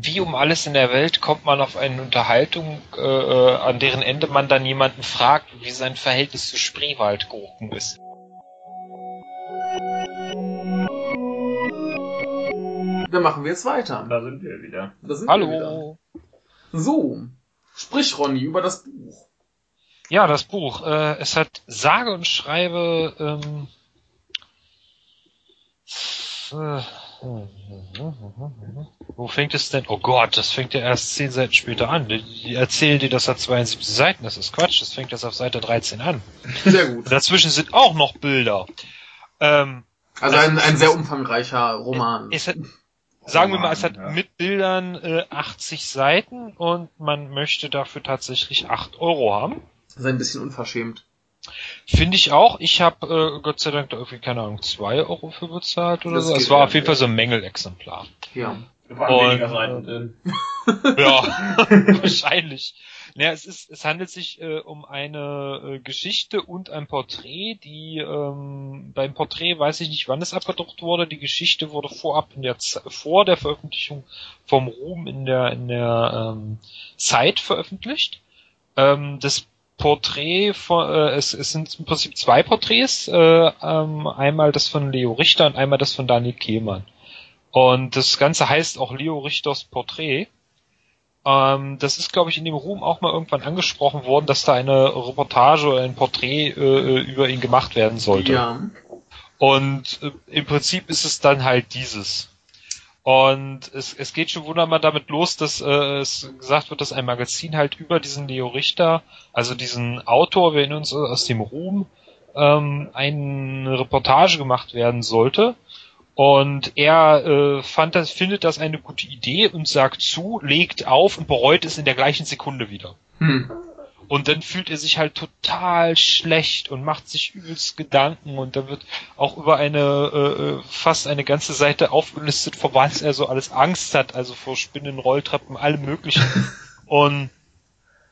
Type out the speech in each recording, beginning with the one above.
wie um alles in der Welt kommt man auf eine Unterhaltung, äh, äh an deren Ende man dann jemanden fragt, wie sein Verhältnis zu Spreewaldgurken ist. Dann machen wir jetzt weiter. Da sind wir wieder. Sind Hallo. Wir wieder. So, sprich Ronny über das Buch. Ja, das Buch. Äh, es hat sage und schreibe ähm, äh, wo fängt es denn? Oh Gott, das fängt ja erst zehn Seiten später an. Die, die erzählen dir, das hat 72 Seiten. Das ist Quatsch. Das fängt erst auf Seite 13 an. Sehr gut. Und dazwischen sind auch noch Bilder. Ähm, also ein, ein sehr umfangreicher Roman. Es, es hat, sagen wir mal, es hat ja. mit Bildern äh, 80 Seiten und man möchte dafür tatsächlich 8 Euro haben. Das ist ein bisschen unverschämt. Finde ich auch. Ich habe äh, Gott sei Dank da irgendwie, keine Ahnung, 2 Euro für bezahlt oder das so. Es war ja, auf jeden ja. Fall so ein Mängelexemplar. Ja. Und, weniger Seiten drin. ja, wahrscheinlich. Naja, es ist, es handelt sich äh, um eine äh, Geschichte und ein Porträt, die ähm, beim Porträt weiß ich nicht, wann es abgedruckt wurde. Die Geschichte wurde vorab in der Z vor der Veröffentlichung vom Ruhm in der in der ähm, Zeit veröffentlicht. Ähm, das Porträt von, äh, es, es sind im Prinzip zwei Porträts, äh, ähm, einmal das von Leo Richter und einmal das von Daniel Kehlmann. Und das Ganze heißt auch Leo Richters Porträt. Ähm, das ist, glaube ich, in dem Ruhm auch mal irgendwann angesprochen worden, dass da eine Reportage oder ein Porträt äh, über ihn gemacht werden sollte. Ja. Und äh, im Prinzip ist es dann halt dieses. Und es, es geht schon wunderbar damit los, dass äh, es gesagt wird, dass ein Magazin halt über diesen Leo Richter, also diesen Autor, wir erinnern uns aus dem Ruhm, ähm, eine Reportage gemacht werden sollte. Und er äh, fand das, findet das eine gute Idee und sagt zu, legt auf und bereut es in der gleichen Sekunde wieder. Hm. Und dann fühlt er sich halt total schlecht und macht sich übelst Gedanken und da wird auch über eine äh, äh fast eine ganze Seite aufgelistet, vor was er so alles Angst hat, also vor Spinnen, Rolltreppen, allem möglichen. und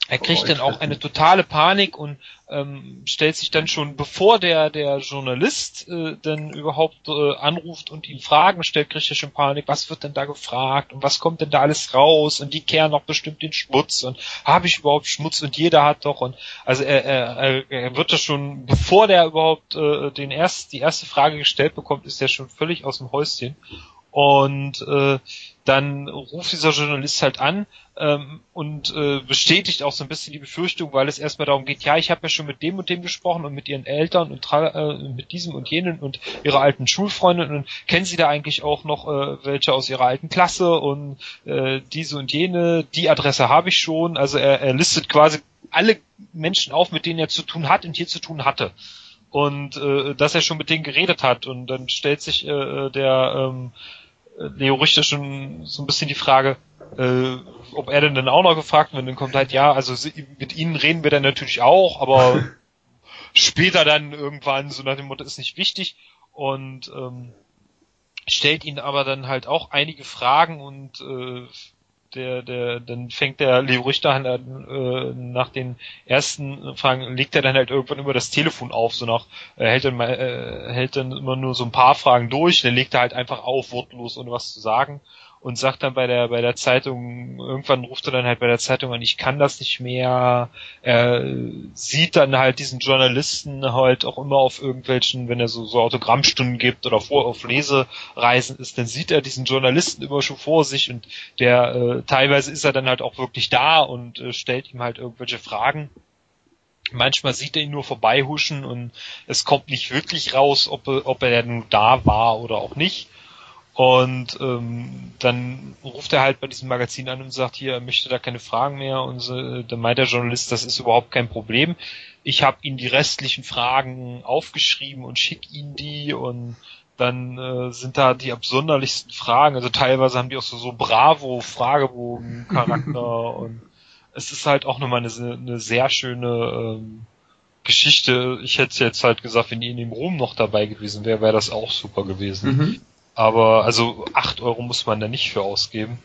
er kriegt dann auch eine totale Panik und ähm, stellt sich dann schon, bevor der der Journalist äh, dann überhaupt äh, anruft und ihn Fragen stellt, kriegt er schon Panik. Was wird denn da gefragt? Und was kommt denn da alles raus? Und die kehren doch bestimmt den Schmutz. Und habe ich überhaupt Schmutz? Und jeder hat doch. Und also er, er, er wird das schon, bevor der überhaupt äh, den erst die erste Frage gestellt bekommt, ist er schon völlig aus dem Häuschen und äh, dann ruft dieser Journalist halt an ähm, und äh, bestätigt auch so ein bisschen die Befürchtung, weil es erstmal darum geht, ja, ich habe ja schon mit dem und dem gesprochen und mit ihren Eltern und äh, mit diesem und jenen und ihrer alten Schulfreundin und kennen sie da eigentlich auch noch äh, welche aus ihrer alten Klasse und äh, diese und jene, die Adresse habe ich schon, also er, er listet quasi alle Menschen auf, mit denen er zu tun hat und hier zu tun hatte. Und äh, dass er schon mit denen geredet hat. Und dann stellt sich äh, der ähm, Leo Richter schon so ein bisschen die Frage, äh, ob er denn dann auch noch gefragt wird, dann kommt halt, ja, also mit ihnen reden wir dann natürlich auch, aber später dann irgendwann, so nach dem Motto, ist nicht wichtig. Und ähm, stellt ihnen aber dann halt auch einige Fragen und äh, der, der, dann fängt der Leo Richter an, äh, nach den ersten Fragen, legt er dann halt irgendwann über das Telefon auf, so nach, äh, hält dann mal, äh, hält dann immer nur so ein paar Fragen durch, dann legt er halt einfach auf, wortlos, ohne was zu sagen und sagt dann bei der bei der Zeitung irgendwann ruft er dann halt bei der Zeitung an ich kann das nicht mehr er sieht dann halt diesen Journalisten halt auch immer auf irgendwelchen wenn er so, so Autogrammstunden gibt oder vor auf Lesereisen ist dann sieht er diesen Journalisten immer schon vor sich und der äh, teilweise ist er dann halt auch wirklich da und äh, stellt ihm halt irgendwelche Fragen Manchmal sieht er ihn nur vorbeihuschen und es kommt nicht wirklich raus, ob, ob er nun da war oder auch nicht. Und ähm, dann ruft er halt bei diesem Magazin an und sagt, hier, er möchte da keine Fragen mehr. Und so, dann meint der Journalist, das ist überhaupt kein Problem. Ich habe ihm die restlichen Fragen aufgeschrieben und schick ihnen die und dann äh, sind da die absonderlichsten Fragen. Also teilweise haben die auch so, so Bravo-Fragebogen-Charakter und es ist halt auch nochmal eine, eine sehr schöne ähm, Geschichte. Ich hätte jetzt halt gesagt, wenn ihr in dem Ruhm noch dabei gewesen wäre, wäre das auch super gewesen. Mhm. Aber also acht Euro muss man da nicht für ausgeben.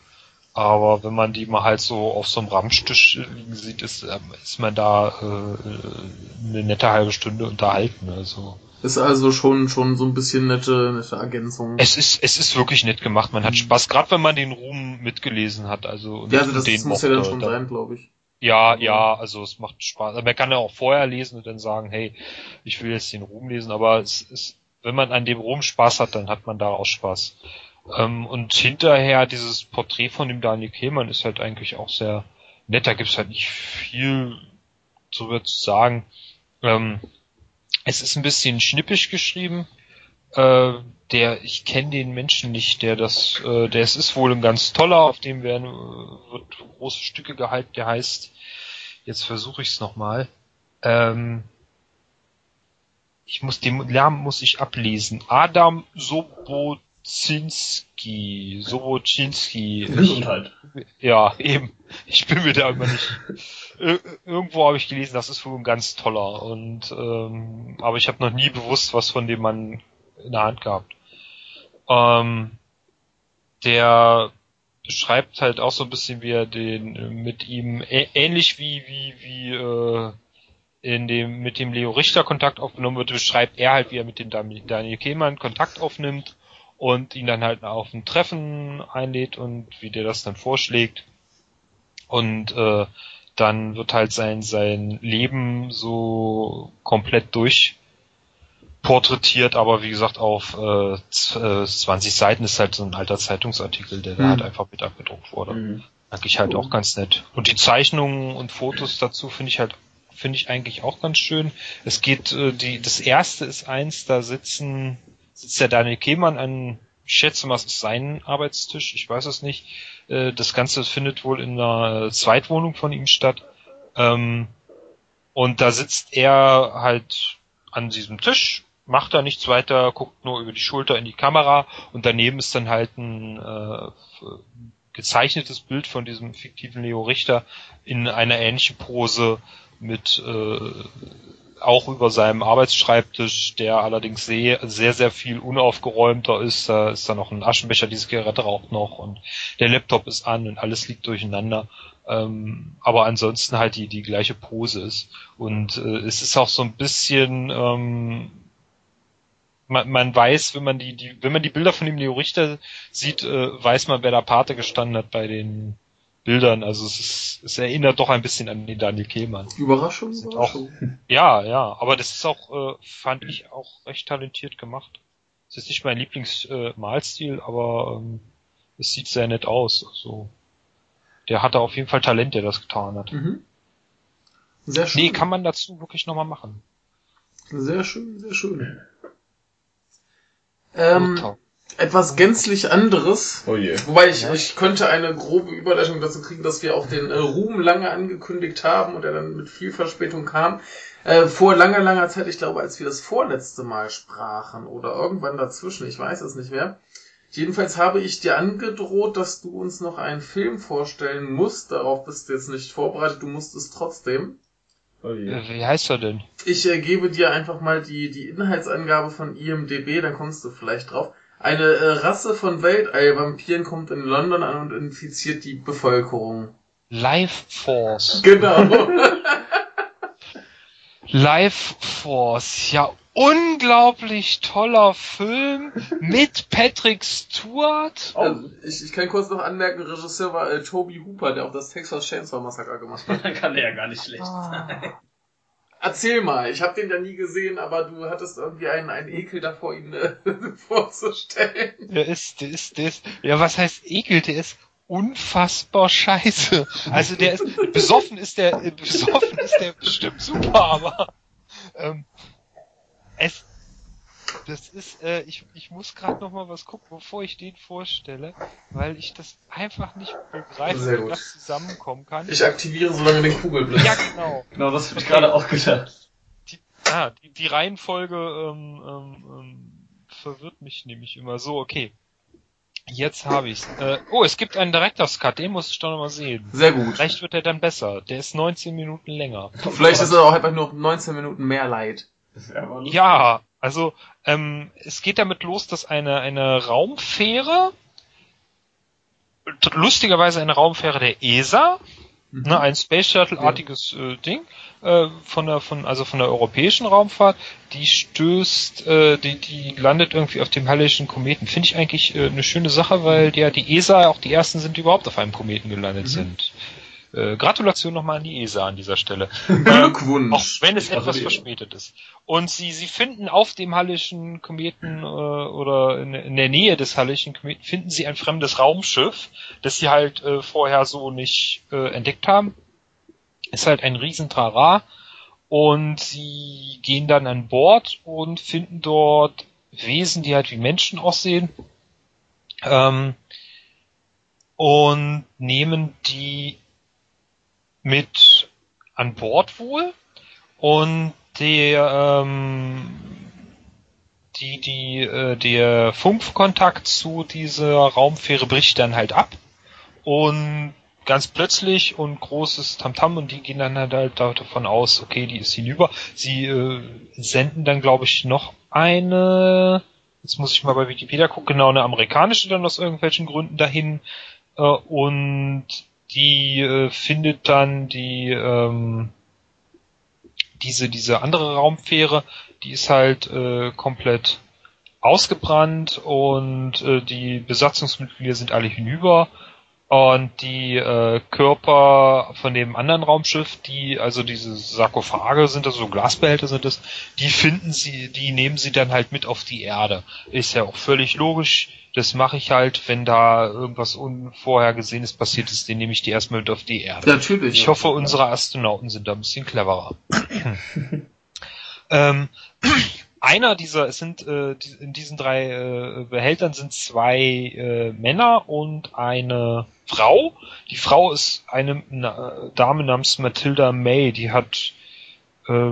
Aber wenn man die mal halt so auf so einem Ramstisch liegen sieht, ist, ähm, ist man da äh, eine nette halbe Stunde unterhalten. Also Ist also schon, schon so ein bisschen nette, nette Ergänzung. Es ist, es ist wirklich nett gemacht. Man hat Spaß, gerade wenn man den Ruhm mitgelesen hat. Also, ja, also das den muss ja dann schon sein, glaube ich. Ja, ja, also es macht Spaß. Aber man kann ja auch vorher lesen und dann sagen, hey, ich will jetzt den Ruhm lesen, aber es ist, wenn man an dem Ruhm Spaß hat, dann hat man da auch Spaß. Ähm, und hinterher dieses Porträt von dem Daniel Kehlmann ist halt eigentlich auch sehr nett. Da gibt's halt nicht viel drüber zu sagen. Ähm, es ist ein bisschen schnippisch geschrieben. Äh, der, ich kenne den Menschen nicht, der das, äh, der es ist wohl ein ganz toller, auf dem werden äh, wird große Stücke gehalten, der heißt, jetzt versuche ich es nochmal. Ähm, ich muss den Lärm muss ich ablesen. Adam Sobocinski, Sobocinski. Gesundheit. Ja, eben. Ich bin mir da immer nicht. Irgendwo habe ich gelesen, das ist wohl ein ganz toller. Und ähm, aber ich habe noch nie bewusst was von dem Mann in der Hand gehabt. Ähm, der beschreibt halt auch so ein bisschen, wie er den mit ihm ähnlich wie wie wie äh, in dem mit dem Leo Richter Kontakt aufgenommen wird, beschreibt er halt, wie er mit dem Daniel Kehlmann Kontakt aufnimmt und ihn dann halt auf ein Treffen einlädt und wie der das dann vorschlägt. Und äh, dann wird halt sein sein Leben so komplett durch porträtiert, aber wie gesagt auf äh, 20 äh, Seiten ist halt so ein alter Zeitungsartikel, der mhm. da halt einfach mit abgedruckt wurde. Mhm. Eigentlich halt auch ganz nett. Und die Zeichnungen und Fotos dazu finde ich halt finde ich eigentlich auch ganz schön. Es geht äh, die das erste ist eins, da sitzen sitzt der Daniel Kehmann an ich schätze mal, es ist sein Arbeitstisch, ich weiß es nicht. Äh, das Ganze findet wohl in einer Zweitwohnung von ihm statt. Ähm, und da sitzt er halt an diesem Tisch macht da nichts weiter, guckt nur über die Schulter in die Kamera und daneben ist dann halt ein äh, gezeichnetes Bild von diesem fiktiven Leo Richter in einer ähnlichen Pose mit äh, auch über seinem Arbeitsschreibtisch, der allerdings sehr, sehr, sehr viel unaufgeräumter ist. Da ist da noch ein Aschenbecher, die Zigarette raucht noch und der Laptop ist an und alles liegt durcheinander. Ähm, aber ansonsten halt die, die gleiche Pose ist. Und äh, es ist auch so ein bisschen ähm, man, man weiß, wenn man die, die, wenn man die Bilder von dem Leo Richter sieht, äh, weiß man, wer da Pate gestanden hat bei den Bildern. Also es ist, es erinnert doch ein bisschen an den Daniel Kehlmann. Überraschung, Überraschung. Auch, ja, ja, aber das ist auch, äh, fand ich auch recht talentiert gemacht. Es ist nicht mein Lieblingsmalstil, äh, aber ähm, es sieht sehr nett aus. Also, der hatte auf jeden Fall Talent, der das getan hat. Mhm. Sehr schön. Nee, kann man dazu wirklich nochmal machen. Sehr schön, sehr schön. Ähm, etwas gänzlich anderes. Oh je. Wobei ich, ich könnte eine grobe Überleitung dazu kriegen, dass wir auch den äh, Ruhm lange angekündigt haben und er dann mit viel Verspätung kam. Äh, vor langer, langer Zeit, ich glaube, als wir das vorletzte Mal sprachen oder irgendwann dazwischen, ich weiß es nicht mehr. Jedenfalls habe ich dir angedroht, dass du uns noch einen Film vorstellen musst. Darauf bist du jetzt nicht vorbereitet, du musst es trotzdem. Oh Wie heißt er denn? Ich äh, gebe dir einfach mal die, die Inhaltsangabe von IMDB, dann kommst du vielleicht drauf. Eine äh, Rasse von Weltall-Vampiren kommt in London an und infiziert die Bevölkerung. Life Force. Genau. Life Force, ja unglaublich toller Film mit Patrick Stewart. Oh, ich, ich kann kurz noch anmerken, Regisseur war äh, Toby Hooper, der auch das Texas Chainsaw Massacre gemacht hat. Dann kann der ja gar nicht schlecht ah. sein. Erzähl mal, ich habe den ja nie gesehen, aber du hattest irgendwie einen, einen Ekel davor, ihn äh, vorzustellen. Der ist, der ist, der ist, ja was heißt Ekel? Der ist unfassbar scheiße. Also der ist, besoffen ist der, besoffen ist der bestimmt super, aber ähm, es, das ist, äh, ich, ich muss gerade noch mal was gucken, bevor ich den vorstelle, weil ich das einfach nicht begreife, wie das zusammenkommen kann. Ich aktiviere so lange den Kugelblitz. Ja, genau. Genau, das habe ich gerade auch gedacht. Die, ah, die, die Reihenfolge ähm, ähm, ähm, verwirrt mich nämlich immer. So, okay. Jetzt habe ich's. Äh, oh, es gibt einen Director's Cut, den muss ich doch noch mal sehen. Sehr gut. Vielleicht wird er dann besser. Der ist 19 Minuten länger. Vielleicht ist er auch einfach nur 19 Minuten mehr Leid. Ja, also ähm, es geht damit los, dass eine, eine Raumfähre, lustigerweise eine Raumfähre der ESA, Mhm. Ne, ein Space Shuttle-artiges äh, Ding äh, von der von also von der europäischen Raumfahrt, die stößt, äh, die die landet irgendwie auf dem Hallischen Kometen. Finde ich eigentlich äh, eine schöne Sache, weil ja die ESA auch die ersten sind, die überhaupt auf einem Kometen gelandet mhm. sind. Äh, Gratulation nochmal an die ESA an dieser Stelle. Glückwunsch. auch wenn es etwas verspätet ist. Und sie, sie finden auf dem Hallischen Kometen äh, oder in, in, der Nähe des Hallischen Kometen finden sie ein fremdes Raumschiff, das sie halt äh, vorher so nicht äh, entdeckt haben. Ist halt ein Riesentrara. Und sie gehen dann an Bord und finden dort Wesen, die halt wie Menschen aussehen. Ähm, und nehmen die mit an Bord wohl. Und der ähm, die die äh, der Funkkontakt zu dieser Raumfähre bricht dann halt ab. Und ganz plötzlich und großes Tamtam und die gehen dann halt, halt davon aus, okay, die ist hinüber. Sie äh, senden dann glaube ich noch eine jetzt muss ich mal bei Wikipedia gucken, genau eine amerikanische dann aus irgendwelchen Gründen dahin. Äh, und die äh, findet dann die ähm, diese diese andere Raumfähre, die ist halt äh, komplett ausgebrannt und äh, die Besatzungsmitglieder sind alle hinüber und die äh, Körper von dem anderen Raumschiff, die, also diese Sarkophage sind das, so Glasbehälter sind das, die finden sie, die nehmen sie dann halt mit auf die Erde. Ist ja auch völlig logisch. Das mache ich halt, wenn da irgendwas unvorhergesehenes passiert ist, den nehme ich die erstmal mit auf die Erde. Natürlich. Ich hoffe, unsere Astronauten sind da ein bisschen cleverer. ähm, einer dieser, es sind äh, in diesen drei äh, Behältern sind zwei äh, Männer und eine Frau. Die Frau ist eine na, Dame namens Matilda May, die hat, äh,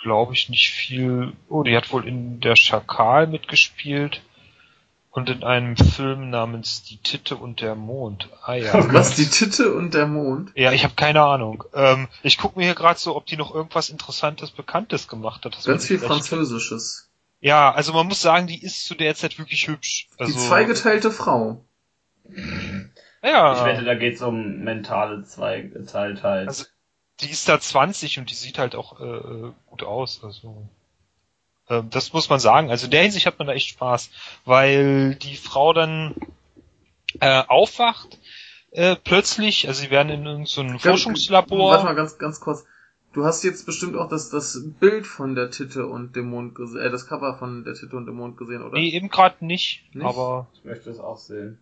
glaube ich, nicht viel. Oh, die hat wohl in der Schakal mitgespielt und in einem Film namens Die Titte und der Mond. Ah ja. Was, die Titte und der Mond? Ja, ich habe keine Ahnung. Ähm, ich gucke mir hier gerade so, ob die noch irgendwas Interessantes, Bekanntes gemacht hat. Das Ganz viel Französisches. Ja, also man muss sagen, die ist zu der Zeit wirklich hübsch. Also, die zweigeteilte Frau. Ja. Ich wette, da geht's um mentale Zweigeteiltheit. Also, die ist da 20 und die sieht halt auch äh, gut aus. Also. Ähm, das muss man sagen. Also in der Hinsicht hat man da echt Spaß, weil die Frau dann äh, aufwacht äh, plötzlich, also sie werden in irgendeinem so Forschungslabor. Warte mal ganz, ganz kurz. Du hast jetzt bestimmt auch das, das Bild von der Titte und dem Mond gesehen, äh, das Cover von der Titte und dem Mond gesehen, oder? Nee, eben gerade nicht, nicht, aber. Ich möchte es auch sehen.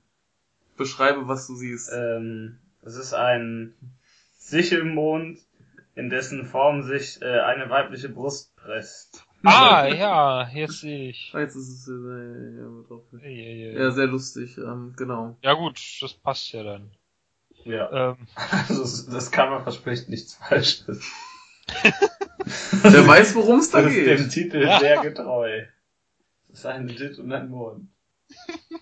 Beschreibe, was du siehst. Ähm, es ist ein Sichelmond, in dessen Form sich äh, eine weibliche Brust presst. Ah, ja, jetzt sehe ich. Jetzt ist es äh, ja, drauf. Ja, ja, ja. ja, sehr lustig, ähm, genau. Ja gut, das passt ja dann. Ja. Ähm. Also, das Cover verspricht nichts Falsches. Wer weiß, worum es da das geht. Ist dem Titel ja. sehr getreu. Das ist ein Lit und ein Mond.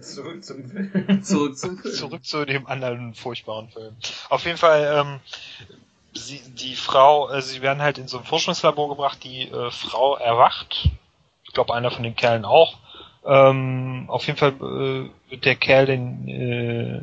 Zurück zum Film. Zurück zum Film. Zurück zu dem anderen furchtbaren Film. Auf jeden Fall, ähm, sie, die Frau, äh, sie werden halt in so ein Forschungslabor gebracht, die äh, Frau erwacht. Ich glaube, einer von den Kerlen auch. Ähm, auf jeden Fall äh, wird der Kerl den, äh,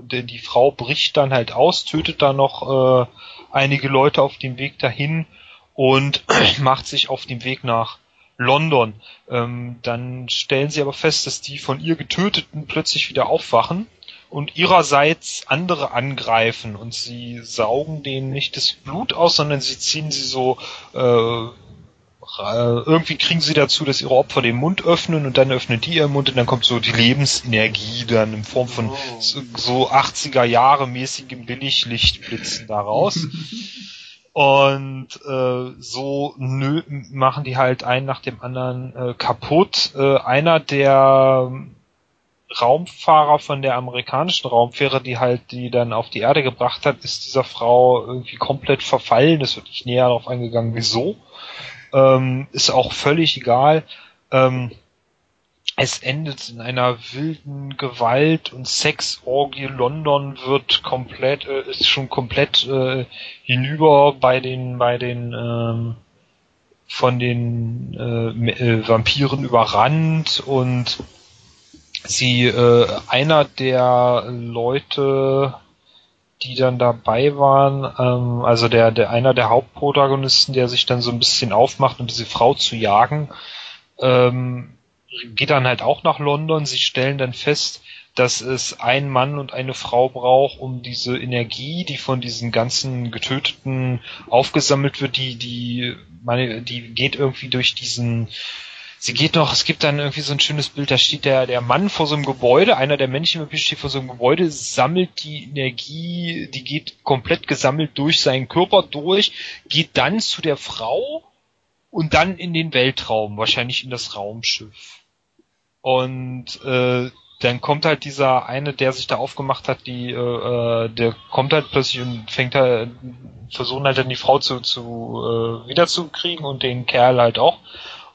der, die Frau bricht dann halt aus, tötet dann noch äh, einige Leute auf dem Weg dahin und macht sich auf dem Weg nach London. Ähm, dann stellen sie aber fest, dass die von ihr Getöteten plötzlich wieder aufwachen und ihrerseits andere angreifen und sie saugen denen nicht das Blut aus, sondern sie ziehen sie so äh, irgendwie kriegen sie dazu, dass ihre Opfer den Mund öffnen und dann öffnen die ihren Mund und dann kommt so die Lebensenergie dann in Form von so, so 80er Jahre mäßigem Billiglichtblitzen daraus. und äh, so nö machen die halt einen nach dem anderen äh, kaputt. Äh, einer der Raumfahrer von der amerikanischen Raumfähre, die halt die dann auf die Erde gebracht hat, ist dieser Frau irgendwie komplett verfallen. Es wird nicht näher darauf eingegangen, wieso. Ähm, ist auch völlig egal. Ähm, es endet in einer wilden Gewalt und Sexorgie. London wird komplett, äh, ist schon komplett äh, hinüber bei den, bei den ähm, von den äh, äh Vampiren überrannt und sie, äh, einer der Leute, die dann dabei waren, ähm, also der, der einer der Hauptprotagonisten, der sich dann so ein bisschen aufmacht, um diese Frau zu jagen, ähm, geht dann halt auch nach London. Sie stellen dann fest, dass es ein Mann und eine Frau braucht, um diese Energie, die von diesen ganzen Getöteten aufgesammelt wird, die, die, meine, die geht irgendwie durch diesen sie geht noch, es gibt dann irgendwie so ein schönes Bild, da steht der, der Mann vor so einem Gebäude, einer der Männchen steht vor so einem Gebäude, sammelt die Energie, die geht komplett gesammelt durch seinen Körper durch, geht dann zu der Frau und dann in den Weltraum, wahrscheinlich in das Raumschiff. Und äh, dann kommt halt dieser eine, der sich da aufgemacht hat, die, äh, der kommt halt plötzlich und fängt halt, versuchen halt dann die Frau zu, zu äh, wiederzukriegen und den Kerl halt auch.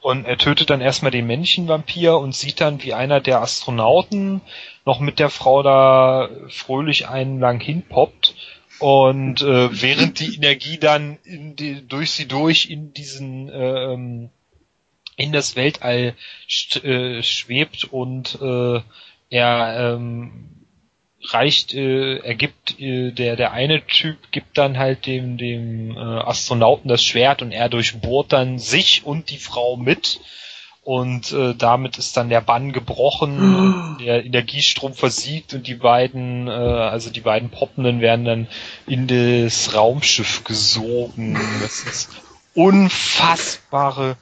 Und er tötet dann erstmal den Männchenvampir und sieht dann, wie einer der Astronauten noch mit der Frau da fröhlich einen lang hinpoppt. Und äh, während die Energie dann in die, durch sie durch in diesen ähm, in das Weltall äh, schwebt und äh, er ähm, reicht, äh, er gibt, äh, der, der eine Typ gibt dann halt dem, dem äh, Astronauten das Schwert und er durchbohrt dann sich und die Frau mit. Und äh, damit ist dann der Bann gebrochen, der Energiestrom versiegt und die beiden, äh, also die beiden Poppenden werden dann in das Raumschiff gesogen. Das ist unfassbare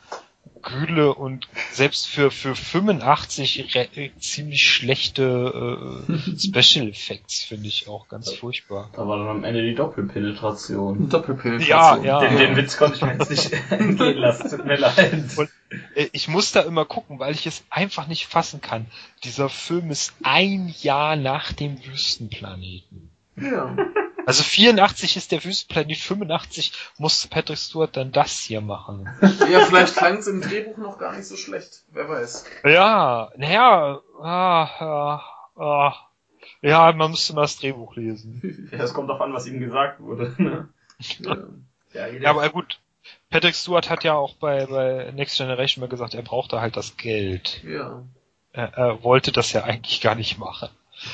Gülle und selbst für, für 85 ziemlich schlechte äh, Special Effects finde ich auch ganz furchtbar. Da war dann am Ende die Doppelpenetration. Doppelpenetration. Ja, ja. Den, den Witz konnte ich mir jetzt nicht entgehen lassen, tut mir leid. Und, äh, ich muss da immer gucken, weil ich es einfach nicht fassen kann. Dieser Film ist ein Jahr nach dem Wüstenplaneten. Ja. Also 84 ist der Wüstenplanet, 85 musste Patrick Stewart dann das hier machen. Ja, vielleicht klang es im Drehbuch noch gar nicht so schlecht. Wer weiß. Ja, naja, ah, ah, ah. ja, man müsste mal das Drehbuch lesen. Ja, es kommt doch an, was ihm gesagt wurde. Ne? Ja. Ja, aber gut, Patrick Stewart hat ja auch bei, bei Next Generation mal gesagt, er brauchte halt das Geld. ja. Er, er wollte das ja eigentlich gar nicht machen.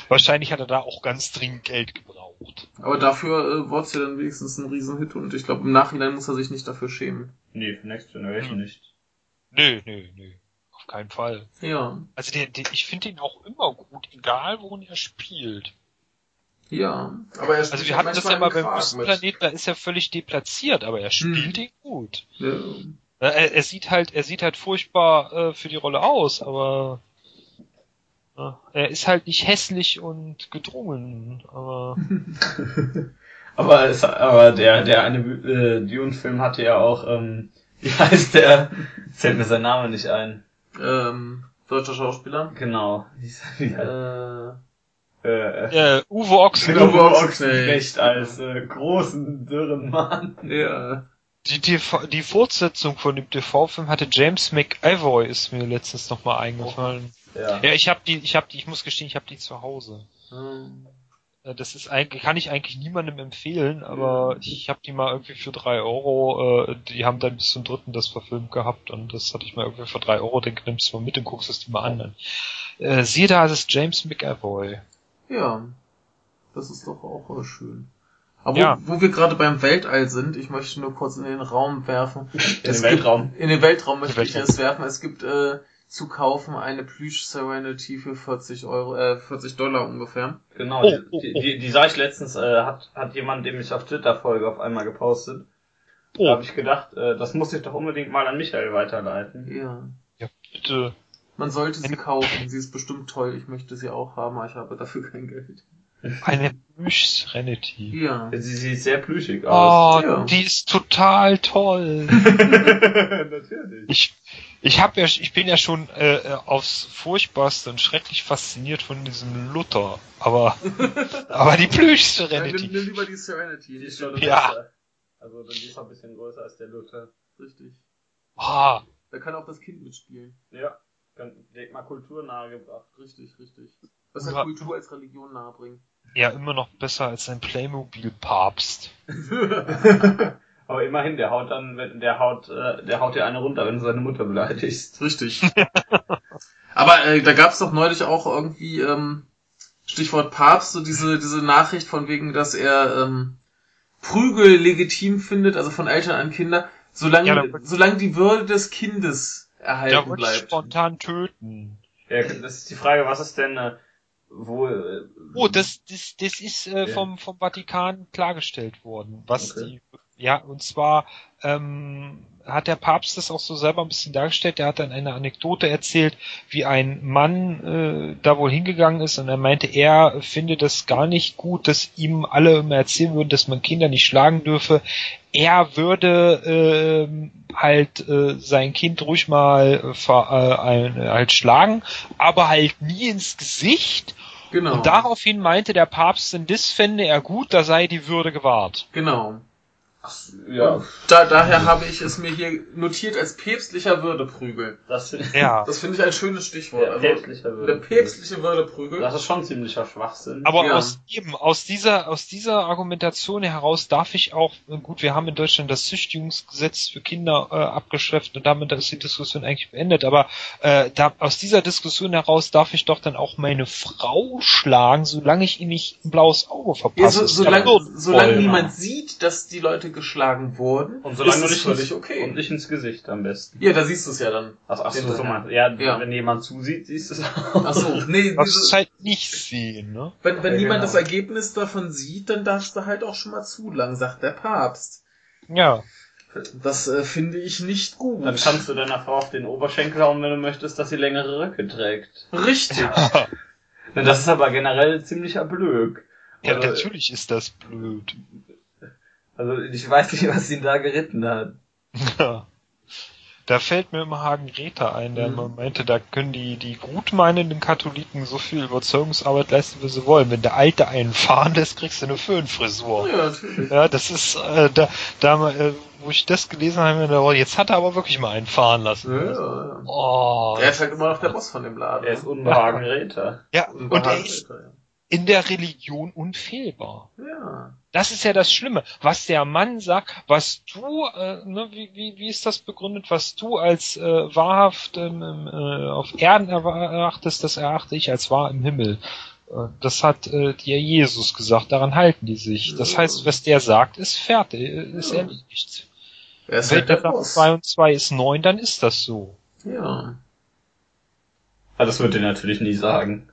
Wahrscheinlich hat er da auch ganz dringend Geld gebraucht. Aber dafür äh, wurde es ja dann wenigstens ein Riesenhit und ich glaube, im Nachhinein muss er sich nicht dafür schämen. Nee, für Next Generation nicht. Nö, nö, nö. Auf keinen Fall. Ja. Also der, der, ich finde ihn auch immer gut, egal worin er spielt. Ja. Aber er Also spielt wir hatten das ja mal beim Wüstenplanet, da ist er völlig deplatziert, aber er spielt ihn gut. Ja. Er, er sieht halt, er sieht halt furchtbar äh, für die Rolle aus, aber er ist halt nicht hässlich und gedrungen. Aber Aber, es, aber der, der eine äh, Dune-Film hatte ja auch, ähm, wie heißt der? Fällt mir sein Name nicht ein. Ähm, deutscher Schauspieler. Genau. Wie heißt- Äh, äh, äh, Uwe Ochsen, Uwe Ochsenknecht. Ochsenknecht als äh, großen, dürren Mann. ja. die, TV, die Fortsetzung von dem TV-Film hatte James McAvoy, ist mir letztens nochmal eingefallen. Ja. Ja, ich habe die, ich habe die, ich muss gestehen, ich habe die zu Hause. Ähm, Äh, Das ist eigentlich, kann ich eigentlich niemandem empfehlen, aber ich habe die mal irgendwie für drei Euro, äh, die haben dann bis zum dritten das verfilmt gehabt und das hatte ich mal irgendwie für drei Euro, den nimmst du mal mit und guckst es dir mal an. Dann. Äh, siehe da, es ist James McAvoy. ja. Das ist doch auch äh, schön. Aber Ja. wo, wo wir gerade beim Weltall sind, ich möchte nur kurz in den Raum werfen. In Es den Weltraum. Gibt, in den Weltraum möchte ich es werfen. Es gibt äh, zu kaufen eine Plüsch Serenity für 40 Euro, äh, 40 Dollar ungefähr. Genau, Oh, oh, die, oh. die, die sah ich letztens, äh, hat, hat jemand, dem ich auf Twitter folge, auf einmal gepostet. Da Oh, habe ich gedacht, äh, das muss ich doch unbedingt mal an Michael weiterleiten. Ja. ja, bitte. Man sollte sie kaufen. Sie ist bestimmt toll. Ich möchte sie auch haben, aber ich habe dafür kein Geld. Eine Plüsch Serenity. Ja. Sie sieht sehr plüschig aus. Oh, Ja. die ist total toll. Natürlich. Ich, ich hab ja, ich bin ja schon äh, aufs furchtbarste und schrecklich fasziniert von diesem Luther, aber aber die Plüsch Dann nimm, Serenity. nimm lieber die Serenity. Die ist schon Ja. besser. Also, die ist noch ein bisschen größer als der Luther. Richtig. Ah, Da kann auch das Kind mitspielen. Ja. Ganz- Direkt mal Kultur nahegebracht. Richtig, richtig. Was hat Ja. Kultur als Religion nahebringen? Ja, immer noch besser als ein Playmobil-Papst. Aber immerhin, der haut dann, wenn der haut, äh, der haut dir eine runter, wenn du seine Mutter beleidigst. Richtig. Aber äh, da gab es doch neulich auch irgendwie, ähm, Stichwort Papst, so diese, diese Nachricht von wegen, dass er ähm, Prügel legitim findet, also von Eltern an Kinder, solange, Ja, da- solange die Würde des Kindes Da erhalten ich bleibt. spontan töten. Ja, das ist die Frage, was ist denn, äh, wo, äh, Oh, das, das, das ist äh, vom, vom Vatikan klargestellt worden. Was Okay. die, ja, und zwar ähm, hat der Papst das auch so selber ein bisschen dargestellt. Der hat dann eine Anekdote erzählt, wie ein Mann äh, da wohl hingegangen ist und er meinte, er finde das gar nicht gut, dass ihm alle immer erzählen würden, dass man Kinder nicht schlagen dürfe. Er würde ähm, halt äh, sein Kind ruhig mal äh, äh, äh, halt schlagen, aber halt nie ins Gesicht Genau. und daraufhin meinte der Papst, denn das fände er gut, da sei die Würde gewahrt. Genau. Ja, Und da, daher habe ich es mir hier notiert als päpstlicher Würdeprügel. das, Ja. Das finde ich ein schönes Stichwort. ja, also, päpstlicher der Würde. päpstliche Würdeprügel. Das ist schon ziemlicher Schwachsinn. Aber Ja. aus eben, aus dieser, aus dieser Argumentation heraus darf ich auch, gut, wir haben in Deutschland das Züchtigungsgesetz für Kinder äh, abgeschafft und damit ist die Diskussion eigentlich beendet, aber äh, da, aus dieser Diskussion heraus darf ich doch dann auch meine Frau schlagen, solange ich ihr nicht ein blaues Auge ja, verpasse. so, Ist solange, ja solange niemand ja. sieht, dass die Leute geschlagen wurden, und solange ist du es nicht völlig ins, okay. und nicht ins Gesicht am besten. ja, da siehst du es ja dann. Ach, ach so, so mal. Ja, Ja. wenn jemand zusieht, siehst du es auch. Ach so, nee, Das ist diese, halt nicht sehen, ne? wenn, wenn Ja, niemand genau. das Ergebnis davon sieht, dann darfst du halt auch schon mal zulangen, sagt der Papst. Ja. Das äh, finde ich nicht gut. Dann kannst du deiner Frau auf den Oberschenkel hauen, wenn du möchtest, dass sie längere Röcke trägt. Richtig. Denn das ist aber generell ziemlicher Blöd. Ja, Also- natürlich ist das blöd. Also ich weiß nicht, was ihn da geritten hat. Ja. Da fällt mir immer Hagen Greta ein, der Mhm. meinte, da können die, die gutmeinenden Katholiken so viel Überzeugungsarbeit leisten, wie sie wollen. Wenn der Alte einen fahren lässt, kriegst du eine Föhnfrisur. ja, natürlich. Ja, das ist, äh, da, da, mal, äh, wo ich das gelesen habe, gedacht, oh, jetzt hat er aber wirklich mal einen fahren lassen. Ja. Oh, Er ist halt immer noch der Boss von dem Laden. Er ist unbehagen Räter. ja, Und und er ist in der Religion unfehlbar. Ja. Das ist ja das Schlimme. Was der Mann sagt, was du, äh, ne, wie, wie, wie ist das begründet, was du als äh, wahrhaft ähm, äh, auf Erden erachtest, das erachte ich als wahr im Himmel. Äh, Das hat äh, dir Jesus gesagt, daran halten die sich. Das Ja. heißt, was der sagt, ist fertig, äh, ist Ja. erledigt. Er ist Wenn halt der der sagt, Boss. 2 und 2 ist 9, dann ist das so. Ja. Aber das wird er natürlich nie sagen.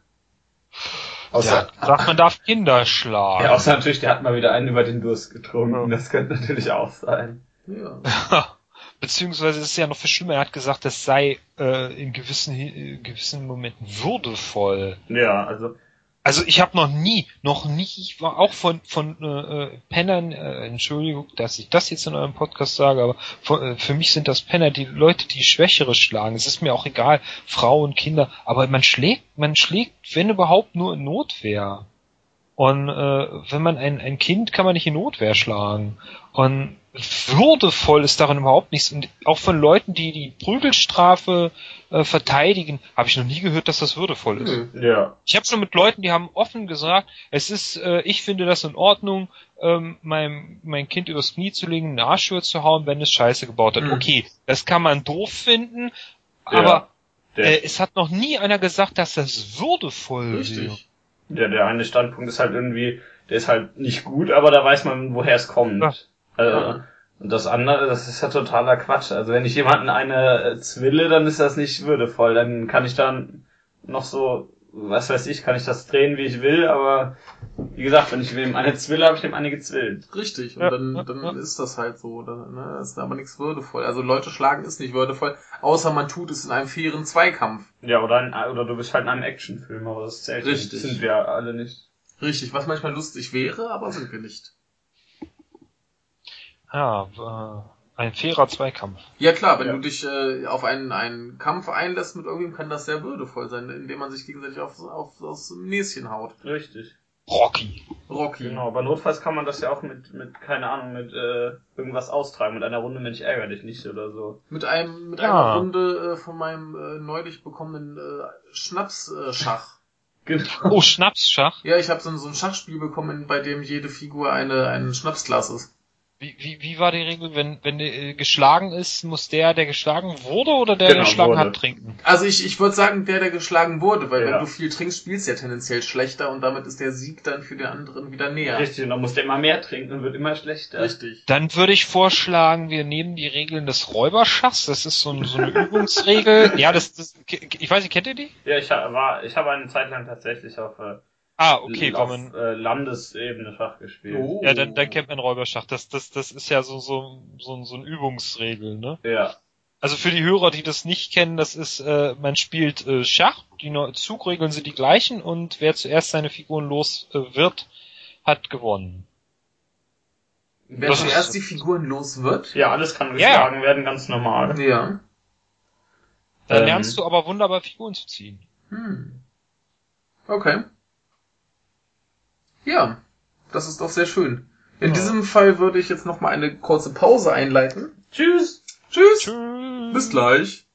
Außer, Der sagt, man darf Kinder schlagen. ja, außer natürlich, der hat mal wieder einen über den Durst getrunken. Ja. Das könnte natürlich auch sein. Ja. Beziehungsweise ist es ja noch viel schlimmer, er hat gesagt, das sei äh, in gewissen, in gewissen Momenten würdevoll. Ja, also, Also ich habe noch nie, noch nie, ich war auch von von äh, äh, Pennern, äh, Entschuldigung, dass ich das jetzt in eurem Podcast sage, aber von, äh, für mich sind das Penner, die Leute, die Schwächere schlagen. Es ist mir auch egal, Frauen, Kinder, aber man schlägt, man schlägt, wenn überhaupt, nur in Notwehr. Und äh, wenn man ein, ein Kind kann man nicht in Notwehr schlagen. Und würdevoll ist darin überhaupt nichts. Und auch von Leuten, die die Prügelstrafe äh, verteidigen, habe ich noch nie gehört, dass das würdevoll ist. Nö. ja. Ich habe schon mit Leuten, die haben offen gesagt, es ist, äh, ich finde das in Ordnung, ähm, mein, mein Kind übers Knie zu legen, eine Arschschuhe zu hauen, wenn es Scheiße gebaut hat. Mhm. Okay, das kann man doof finden, Ja, aber äh, es hat noch nie einer gesagt, dass das würdevoll wäre. Richtig. der, der eine Standpunkt ist halt irgendwie, der ist halt nicht gut, aber da weiß man, woher es kommt. Ja. Also, Ja. Und das andere, das ist ja totaler Quatsch. Also wenn ich jemanden eine äh, zwille, dann ist das nicht würdevoll. Dann kann ich dann noch so, was weiß ich, kann ich das drehen, wie ich will, aber wie gesagt, wenn ich wem eine zwille, habe ich dem eine gezwillt. Richtig. Und Ja, dann, dann ja. ist das halt so. Da, ne? ist aber nichts würdevoll. Also Leute schlagen ist nicht würdevoll, außer man tut es in einem fairen Zweikampf. Ja, oder, ein, oder du bist halt in einem Actionfilm, aber das zählt nicht. Richtig. Das sind wir alle nicht. Richtig, was manchmal lustig wäre, aber sind wir nicht. Ja, äh, ein fairer Zweikampf. Ja klar, wenn Ja. du dich äh, auf einen, einen Kampf einlässt mit irgendwem, kann das sehr würdevoll sein, indem man sich gegenseitig auf, auf, aufs Näschen haut. Richtig. Rocky. Rocky. Genau, aber notfalls kann man das ja auch mit, mit keine Ahnung, mit äh, irgendwas austragen, mit einer Runde Mensch ärger dich nicht oder so. Mit einem mit Ja. einer Runde äh, von meinem äh, neulich bekommenen äh, Schnaps-Schach. Äh, Schach. Genau. Oh, Schnapsschach. ja, ich habe so, ein- so ein Schachspiel bekommen, bei dem jede Figur eine ein Schnapsglas ist. Wie, wie, wie war die Regel, wenn, wenn äh, geschlagen ist, muss der, der geschlagen wurde oder der, der Genau, geschlagen wurde. hat, trinken? Also ich, ich würde sagen, der, der geschlagen wurde, weil Ja. wenn du viel trinkst, spielst du ja tendenziell schlechter und damit ist der Sieg dann für den anderen wieder näher. Richtig, und dann muss der immer mehr trinken und wird immer schlechter. Richtig. Dann würde ich vorschlagen, wir nehmen die Regeln des Räuberschachs. Das ist so, ein, so eine Übungsregel. Ja, das, das, ich weiß nicht, kennt ihr die? Ja, ich war, ich habe eine Zeit lang tatsächlich auf, äh, Ah, okay, auf man, äh, Landesebene Schach gespielt. Oh. ja, dann, dann kennt man Räuberschach. Das, das, das ist ja so, so, so, so ein Übungsregel, ne? Ja. Also für die Hörer, die das nicht kennen, das ist, äh, man spielt äh, Schach, die Zugregeln sind die gleichen und wer zuerst seine Figuren los äh, wird, hat gewonnen. Wer Das ist- zuerst die Figuren los wird. Ja, alles kann Ja. geschlagen werden, ganz normal. Ja. Dann Ähm. lernst du aber wunderbar Figuren zu ziehen. Hm. Okay. Ja, das ist doch sehr schön. In Ja. diesem Fall würde ich jetzt noch mal eine kurze Pause einleiten. Tschüss! Tschüss. Tschüss. Bis gleich.